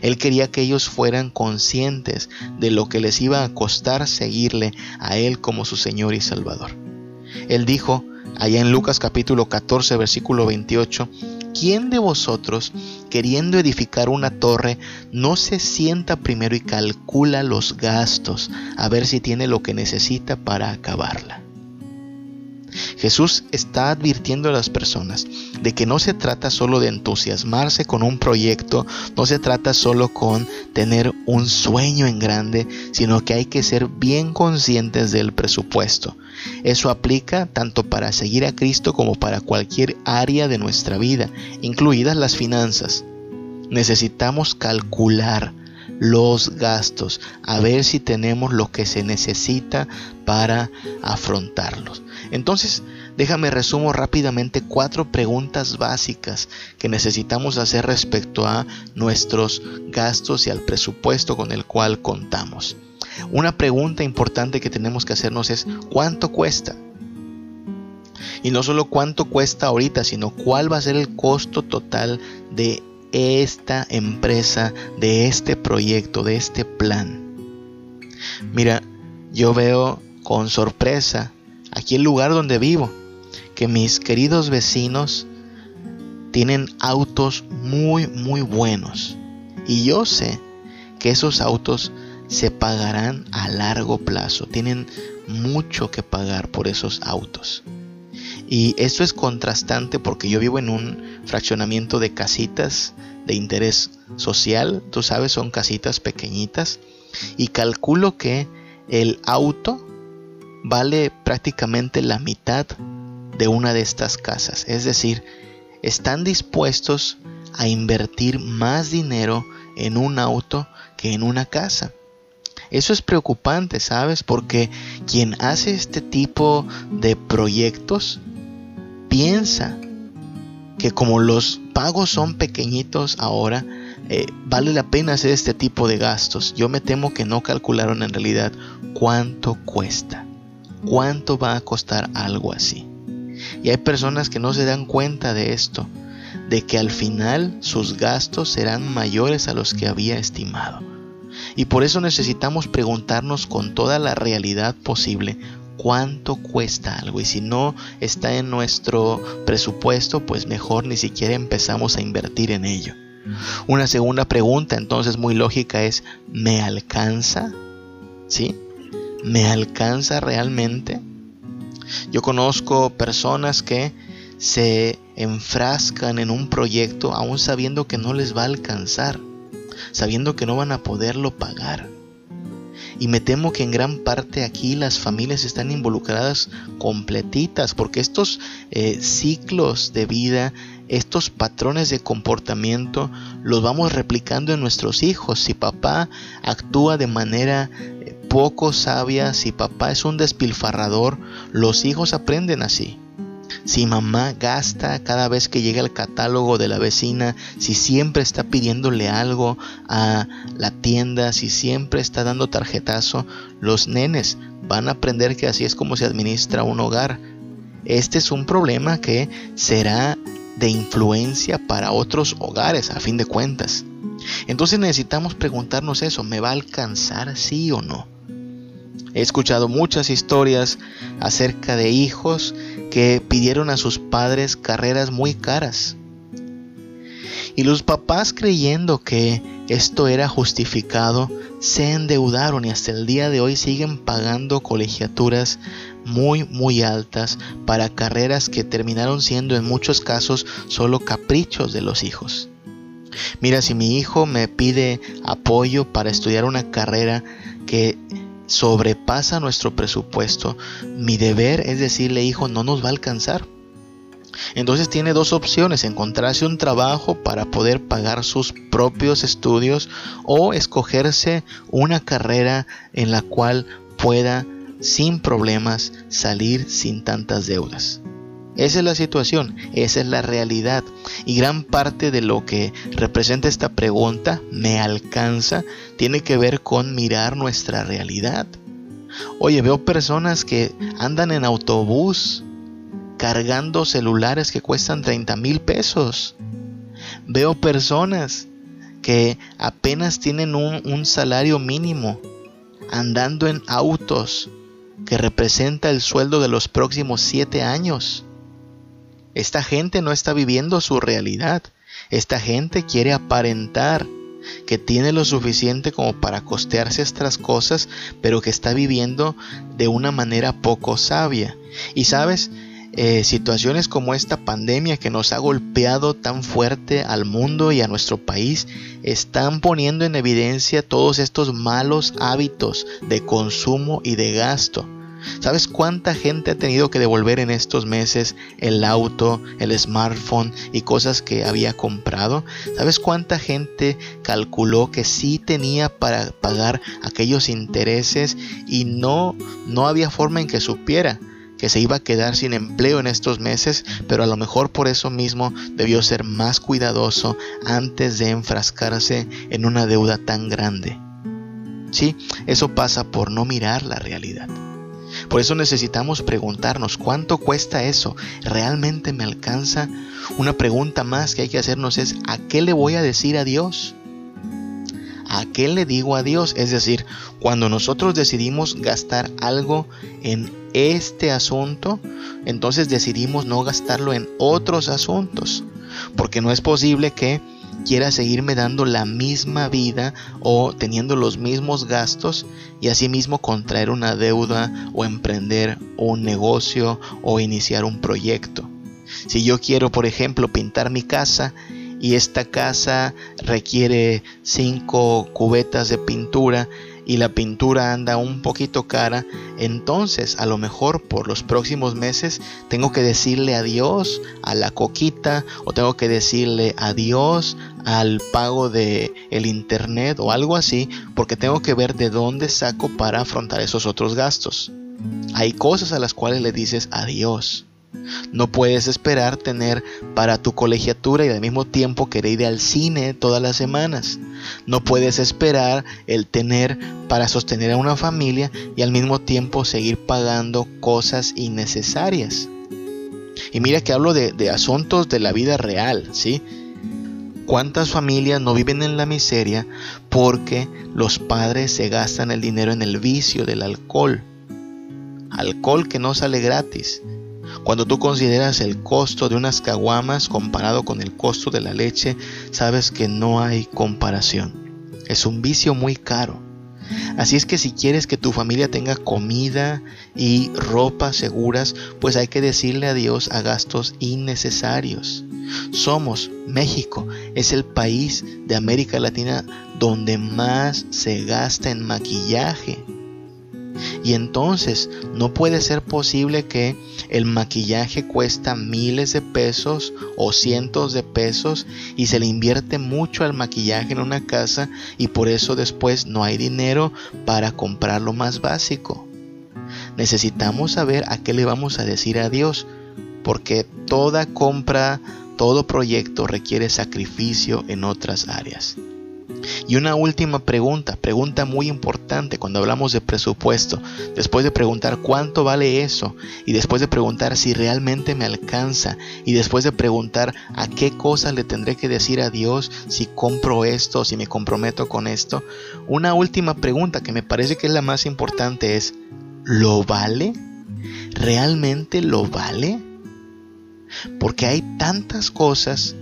Él quería que ellos fueran conscientes de lo que les iba a costar seguirle a Él como su Señor y Salvador. Él dijo, allá en Lucas capítulo 14, versículo 28, ¿quién de vosotros, queriendo edificar una torre, no se sienta primero y calcula los gastos a ver si tiene lo que necesita para acabarla? Jesús está advirtiendo a las personas de que no se trata solo de entusiasmarse con un proyecto, no se trata solo con tener un sueño en grande, sino que hay que ser bien conscientes del presupuesto. Eso aplica tanto para seguir a Cristo como para cualquier área de nuestra vida, incluidas las finanzas. Necesitamos calcular los gastos, a ver si tenemos lo que se necesita para afrontarlos. Entonces, déjame resumo rápidamente cuatro preguntas básicas que necesitamos hacer respecto a nuestros gastos y al presupuesto con el cual contamos. Una pregunta importante que tenemos que hacernos es ¿cuánto cuesta? Y no solo cuánto cuesta ahorita, sino cuál va a ser el costo total de esta empresa, de este proyecto, de este plan. Mira, yo veo con sorpresa aquí el lugar donde vivo, que mis queridos vecinos tienen autos muy, muy buenos. Y yo sé que esos autos se pagarán a largo plazo. Tienen mucho que pagar por esos autos. Y esto es contrastante porque yo vivo en un fraccionamiento de casitas de interés social. Tú sabes, son casitas pequeñitas. Y calculo que el auto vale prácticamente la mitad de una de estas casas. Es decir, están dispuestos a invertir más dinero en un auto que en una casa. Eso es preocupante, ¿sabes? Porque quien hace este tipo de proyectos piensa que como los pagos son pequeñitos ahora, eh, vale la pena hacer este tipo de gastos. Yo me temo que no calcularon en realidad cuánto cuesta cuánto va a costar algo así. Y hay personas que no se dan cuenta de esto, de que al final sus gastos serán mayores a los que había estimado. Y por eso necesitamos preguntarnos con toda la realidad posible cuánto cuesta algo. Y si no está en nuestro presupuesto, pues mejor ni siquiera empezamos a invertir en ello. Una segunda pregunta entonces muy lógica es, ¿me alcanza? ¿Sí? ¿Me alcanza realmente? Yo conozco personas que se enfrascan en un proyecto aún sabiendo que no les va a alcanzar, sabiendo que no van a poderlo pagar. Y me temo que en gran parte aquí las familias están involucradas completitas, porque estos eh, ciclos de vida, estos patrones de comportamiento, los vamos replicando en nuestros hijos. Si papá actúa de manera poco sabia, si papá es un despilfarrador, los hijos aprenden así. Si mamá gasta cada vez que llega el catálogo de la vecina, si siempre está pidiéndole algo a la tienda, si siempre está dando tarjetazo, los nenes van a aprender que así es como se administra un hogar. Este es un problema que será de influencia para otros hogares a fin de cuentas. Entonces necesitamos preguntarnos eso, ¿me va a alcanzar sí o no? He escuchado muchas historias acerca de hijos que pidieron a sus padres carreras muy caras. Y los papás creyendo que esto era justificado, se endeudaron y hasta el día de hoy siguen pagando colegiaturas muy muy altas para carreras que terminaron siendo en muchos casos solo caprichos de los hijos. Mira, si mi hijo me pide apoyo para estudiar una carrera que sobrepasa nuestro presupuesto, mi deber es decirle, hijo, no nos va a alcanzar. Entonces tiene dos opciones, encontrarse un trabajo para poder pagar sus propios estudios o escogerse una carrera en la cual pueda sin problemas salir sin tantas deudas. Esa es la situación, esa es la realidad. Y gran parte de lo que representa esta pregunta, ¿me alcanza? Tiene que ver con mirar nuestra realidad. Oye, veo personas que andan en autobús cargando celulares que cuestan 30 mil pesos. Veo personas que apenas tienen un, salario mínimo andando en autos que representa el sueldo de los próximos siete años. Esta gente no está viviendo su realidad. Esta gente quiere aparentar que tiene lo suficiente como para costearse estas cosas, pero que está viviendo de una manera poco sabia. Y sabes, eh, situaciones como esta pandemia que nos ha golpeado tan fuerte al mundo y a nuestro país están poniendo en evidencia todos estos malos hábitos de consumo y de gasto. ¿Sabes cuánta gente ha tenido que devolver en estos meses el auto, el smartphone y cosas que había comprado? ¿Sabes cuánta gente calculó que sí tenía para pagar aquellos intereses y no no había forma en que supiera? que se iba a quedar sin empleo en estos meses, pero a lo mejor por eso mismo debió ser más cuidadoso antes de enfrascarse en una deuda tan grande. Sí, eso pasa por no mirar la realidad. Por eso necesitamos preguntarnos, ¿cuánto cuesta eso? ¿Realmente me alcanza? Una pregunta más que hay que hacernos es, ¿a qué le voy a decir a Dios? ¿A qué le digo a Dios? Es decir, cuando nosotros decidimos gastar algo en este asunto, entonces decidimos no gastarlo en otros asuntos. Porque no es posible que quiera seguirme dando la misma vida o teniendo los mismos gastos y asimismo contraer una deuda o emprender un negocio o iniciar un proyecto. Si yo quiero, por ejemplo, pintar mi casa y esta casa requiere cinco cubetas de pintura y la pintura anda un poquito cara, entonces a lo mejor por los próximos meses tengo que decirle adiós a la coquita o tengo que decirle adiós al pago de el internet o algo así, porque tengo que ver de dónde saco para afrontar esos otros gastos. Hay cosas a las cuales le dices adiós. No puedes esperar tener para tu colegiatura y al mismo tiempo querer ir al cine todas las semanas. No puedes esperar el tener para sostener a una familia y al mismo tiempo seguir pagando cosas innecesarias. Y mira que hablo de, asuntos de la vida real, ¿sí? ¿Cuántas familias no viven en la miseria porque los padres se gastan el dinero en el vicio del alcohol? Alcohol que no sale gratis cuando tú consideras el costo de unas caguamas comparado con el costo de la leche, sabes que no hay comparación. Es un vicio muy caro. Así es que si quieres que tu familia tenga comida y ropa seguras, pues hay que decirle adiós a gastos innecesarios. Somos, México, es el país de América Latina donde más se gasta en maquillaje. Y entonces no puede ser posible que el maquillaje cuesta miles de pesos o cientos de pesos y se le invierte mucho al maquillaje en una casa y por eso después no hay dinero para comprar lo más básico. Necesitamos saber a qué le vamos a decir adiós, porque toda compra, todo proyecto requiere sacrificio en otras áreas. Y una última pregunta, pregunta muy importante cuando hablamos de presupuesto. Después de preguntar cuánto vale eso y después de preguntar si realmente me alcanza y después de preguntar a qué cosas le tendré que decir a Dios si compro esto, si me comprometo con esto, una última pregunta que me parece que es la más importante es, ¿lo vale? ¿Realmente lo vale? Porque hay tantas cosas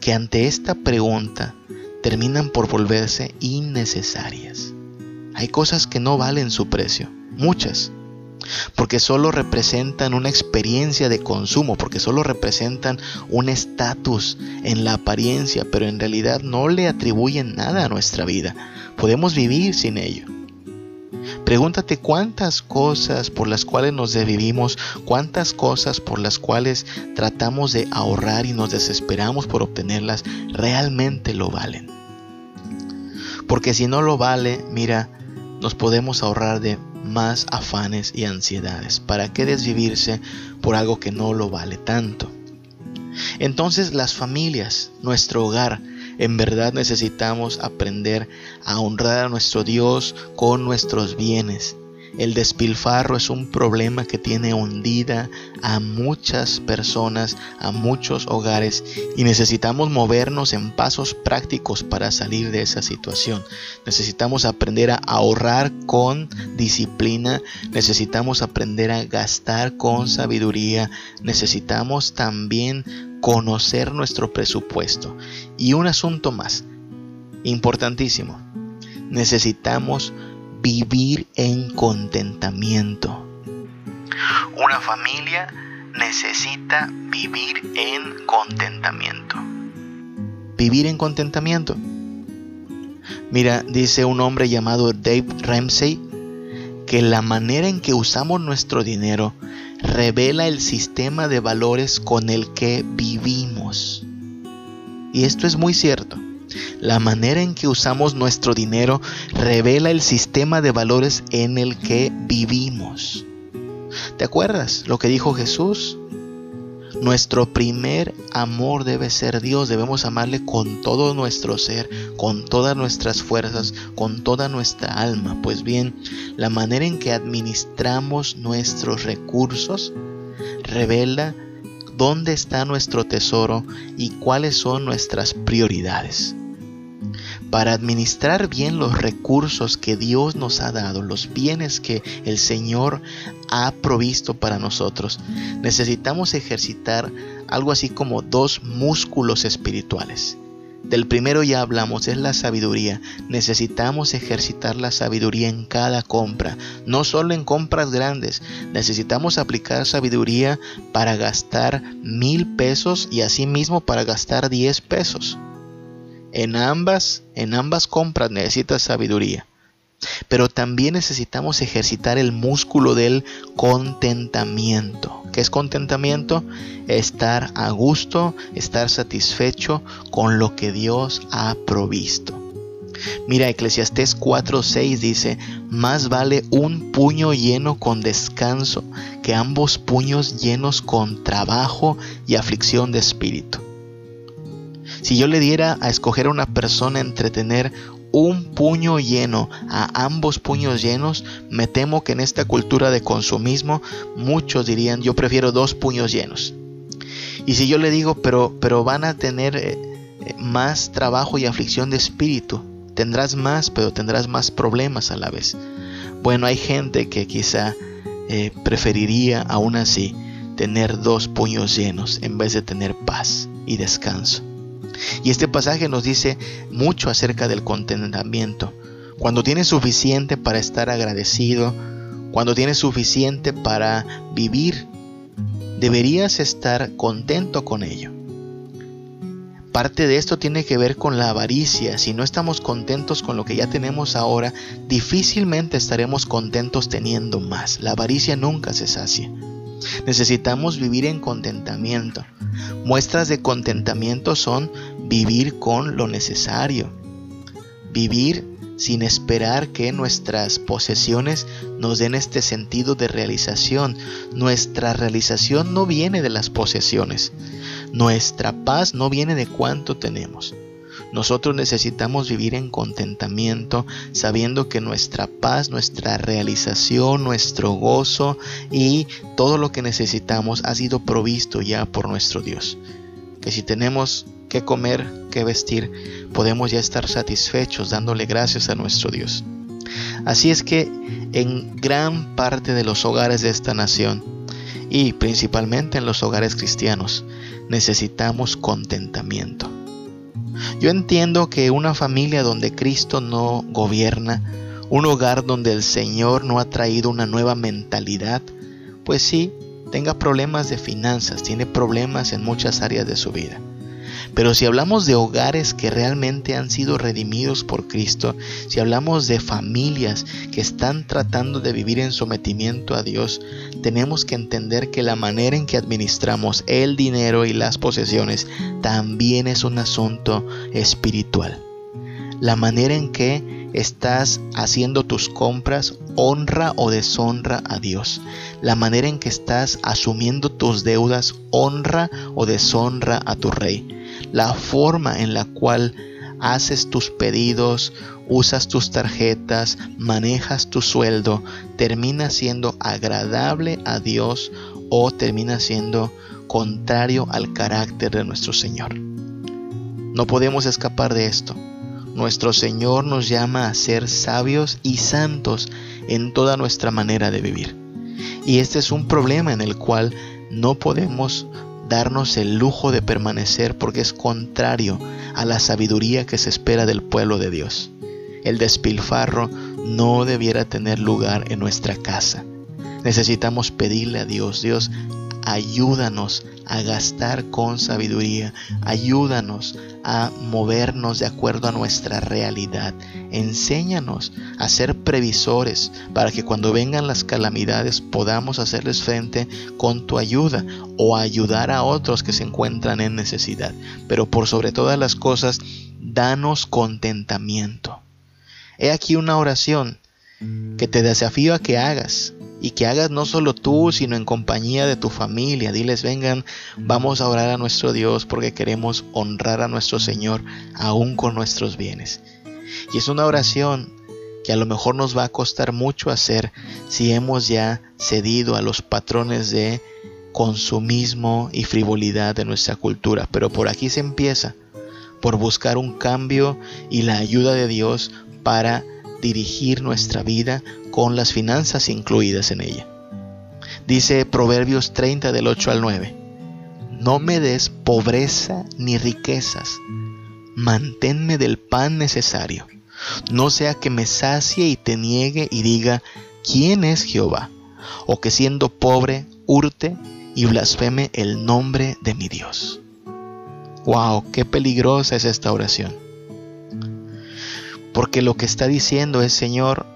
que ante esta pregunta terminan por volverse innecesarias. Hay cosas que no valen su precio, muchas, porque solo representan una experiencia de consumo, porque solo representan un estatus en la apariencia, pero en realidad no le atribuyen nada a nuestra vida. Podemos vivir sin ello. Pregúntate cuántas cosas por las cuales nos desvivimos, cuántas cosas por las cuales tratamos de ahorrar y nos desesperamos por obtenerlas, realmente lo valen. Porque si no lo vale, mira, nos podemos ahorrar de más afanes y ansiedades. ¿Para qué desvivirse por algo que no lo vale tanto? Entonces las familias, nuestro hogar, en verdad necesitamos aprender a honrar a nuestro Dios con nuestros bienes. El despilfarro es un problema que tiene hundida a muchas personas, a muchos hogares y necesitamos movernos en pasos prácticos para salir de esa situación. Necesitamos aprender a ahorrar con disciplina, necesitamos aprender a gastar con sabiduría, necesitamos también conocer nuestro presupuesto. Y un asunto más, importantísimo, necesitamos vivir en contentamiento. Una familia necesita vivir en contentamiento. Vivir en contentamiento. Mira, dice un hombre llamado Dave Ramsey que la manera en que usamos nuestro dinero revela el sistema de valores con el que vivimos. Y esto es muy cierto. La manera en que usamos nuestro dinero revela el sistema de valores en el que vivimos. ¿Te acuerdas lo que dijo Jesús? Nuestro primer amor debe ser Dios, debemos amarle con todo nuestro ser, con todas nuestras fuerzas, con toda nuestra alma. Pues bien, la manera en que administramos nuestros recursos revela dónde está nuestro tesoro y cuáles son nuestras prioridades. Para administrar bien los recursos que Dios nos ha dado, los bienes que el Señor ha provisto para nosotros, necesitamos ejercitar algo así como dos músculos espirituales. Del primero ya hablamos, es la sabiduría. Necesitamos ejercitar la sabiduría en cada compra, no solo en compras grandes. Necesitamos aplicar sabiduría para gastar mil pesos y asimismo para gastar diez pesos. En ambas, en ambas compras necesitas sabiduría. Pero también necesitamos ejercitar el músculo del contentamiento. ¿Qué es contentamiento? Estar a gusto, estar satisfecho con lo que Dios ha provisto. Mira, Eclesiastés 4:6 dice, más vale un puño lleno con descanso que ambos puños llenos con trabajo y aflicción de espíritu. Si yo le diera a escoger a una persona entre tener un puño lleno a ambos puños llenos, me temo que en esta cultura de consumismo muchos dirían yo prefiero dos puños llenos. Y si yo le digo, pero, pero van a tener eh, más trabajo y aflicción de espíritu, tendrás más, pero tendrás más problemas a la vez. Bueno, hay gente que quizá eh, preferiría aún así tener dos puños llenos en vez de tener paz y descanso. Y este pasaje nos dice mucho acerca del contentamiento, cuando tienes suficiente para estar agradecido, cuando tienes suficiente para vivir, deberías estar contento con ello. Parte de esto tiene que ver con la avaricia. Si no estamos contentos con lo que ya tenemos ahora, difícilmente estaremos contentos teniendo más. La avaricia nunca se sacia. Necesitamos vivir en contentamiento. Muestras de contentamiento son vivir con lo necesario. Vivir sin esperar que nuestras posesiones nos den este sentido de realización. Nuestra realización no viene de las posesiones. Nuestra paz no viene de cuánto tenemos. Nosotros necesitamos vivir en contentamiento, sabiendo que nuestra paz, nuestra realización, nuestro gozo y todo lo que necesitamos ha sido provisto ya por nuestro Dios. Que si tenemos que comer, que vestir, podemos ya estar satisfechos dándole gracias a nuestro Dios. Así es que en gran parte de los hogares de esta nación, y principalmente en los hogares cristianos, necesitamos contentamiento. Yo entiendo que una familia donde Cristo no gobierna, un hogar donde el Señor no ha traído una nueva mentalidad, pues sí, tenga problemas de finanzas, tiene problemas en muchas áreas de su vida. Pero si hablamos de hogares que realmente han sido redimidos por Cristo, si hablamos de familias que están tratando de vivir en sometimiento a Dios, tenemos que entender que la manera en que administramos el dinero y las posesiones también es un asunto espiritual. La manera en que estás haciendo tus compras honra o deshonra a Dios. La manera en que estás asumiendo tus deudas honra o deshonra a tu rey la forma en la cual haces tus pedidos, usas tus tarjetas, manejas tu sueldo, termina siendo agradable a Dios o termina siendo contrario al carácter de nuestro Señor. No podemos escapar de esto. Nuestro Señor nos llama a ser sabios y santos en toda nuestra manera de vivir. Y este es un problema en el cual no podemos darnos el lujo de permanecer porque es contrario a la sabiduría que se espera del pueblo de Dios. El despilfarro no debiera tener lugar en nuestra casa. Necesitamos pedirle a Dios, Dios, ayúdanos a gastar con sabiduría, ayúdanos a movernos de acuerdo a nuestra realidad, enséñanos a ser previsores para que cuando vengan las calamidades podamos hacerles frente con tu ayuda o ayudar a otros que se encuentran en necesidad. Pero por sobre todas las cosas, danos contentamiento. He aquí una oración que te desafío a que hagas y que hagas no solo tú, sino en compañía de tu familia. Diles, vengan, vamos a orar a nuestro Dios porque queremos honrar a nuestro Señor aún con nuestros bienes. Y es una oración que a lo mejor nos va a costar mucho hacer si hemos ya cedido a los patrones de consumismo y frivolidad de nuestra cultura. Pero por aquí se empieza, por buscar un cambio y la ayuda de Dios para dirigir nuestra vida con las finanzas incluidas en ella. Dice Proverbios 30 del 8 al 9, no me des pobreza ni riquezas, manténme del pan necesario, no sea que me sacie y te niegue y diga, ¿quién es Jehová? O que siendo pobre hurte y blasfeme el nombre de mi Dios. ¡Wow! ¡Qué peligrosa es esta oración! Porque lo que está diciendo es, Señor,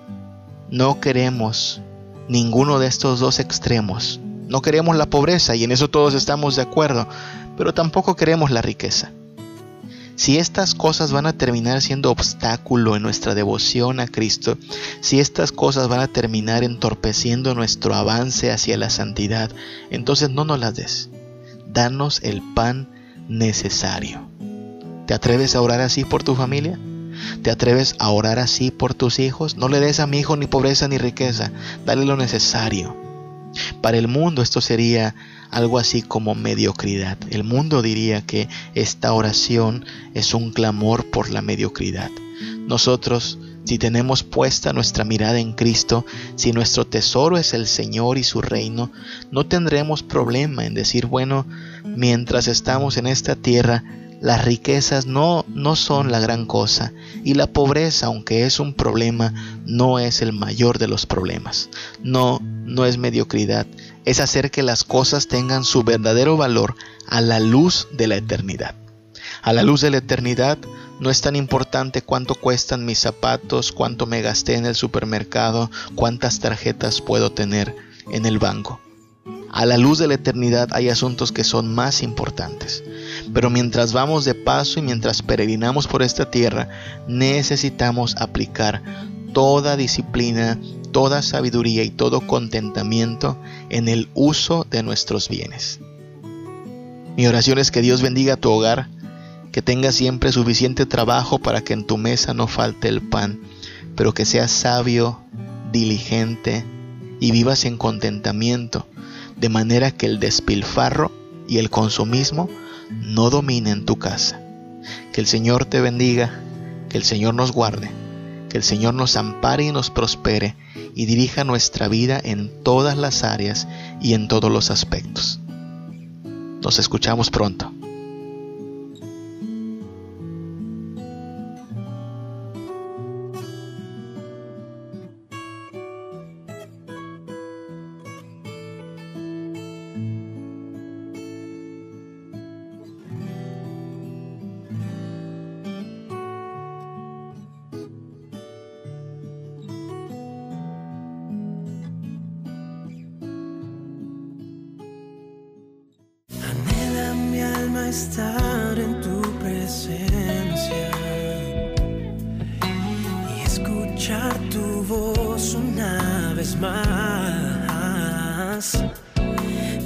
no queremos ninguno de estos dos extremos. No queremos la pobreza y en eso todos estamos de acuerdo, pero tampoco queremos la riqueza. Si estas cosas van a terminar siendo obstáculo en nuestra devoción a Cristo, si estas cosas van a terminar entorpeciendo nuestro avance hacia la santidad, entonces no nos las des. Danos el pan necesario. ¿Te atreves a orar así por tu familia? ¿Te atreves a orar así por tus hijos? No le des a mi hijo ni pobreza ni riqueza, dale lo necesario. Para el mundo esto sería algo así como mediocridad. El mundo diría que esta oración es un clamor por la mediocridad. Nosotros, si tenemos puesta nuestra mirada en Cristo, si nuestro tesoro es el Señor y su reino, no tendremos problema en decir, bueno, mientras estamos en esta tierra, Las riquezas no, no son la gran cosa y la pobreza, aunque es un problema, no es el mayor de los problemas. No, no es mediocridad, es hacer que las cosas tengan su verdadero valor a la luz de la eternidad. A la luz de la eternidad no es tan importante cuánto cuestan mis zapatos, cuánto me gasté en el supermercado, cuántas tarjetas puedo tener en el banco. A la luz de la eternidad hay asuntos que son más importantes. Pero mientras vamos de paso y mientras peregrinamos por esta tierra, necesitamos aplicar toda disciplina, toda sabiduría y todo contentamiento en el uso de nuestros bienes. Mi oración es que Dios bendiga tu hogar, que tengas siempre suficiente trabajo para que en tu mesa no falte el pan, pero que seas sabio, diligente y vivas en contentamiento de manera que el despilfarro y el consumismo no dominen tu casa. Que el Señor te bendiga, que el Señor nos guarde, que el Señor nos ampare y nos prospere y dirija nuestra vida en todas las áreas y en todos los aspectos. Nos escuchamos pronto. Más.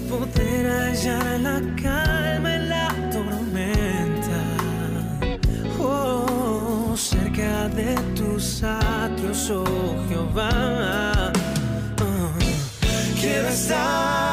Poder hallar la calma en la tormenta. Oh, cerca de tus atrios, oh Jehová. Oh, quiero estar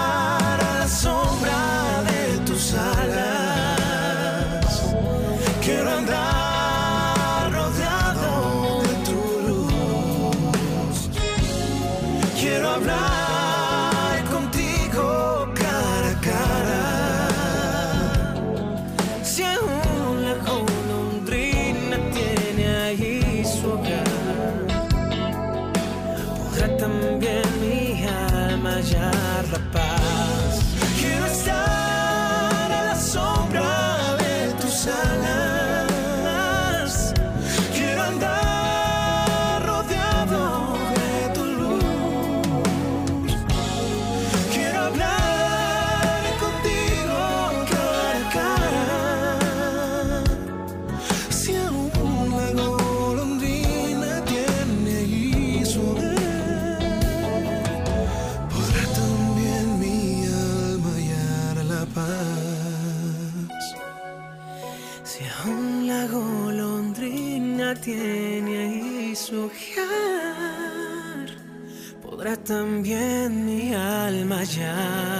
también mi alma paz.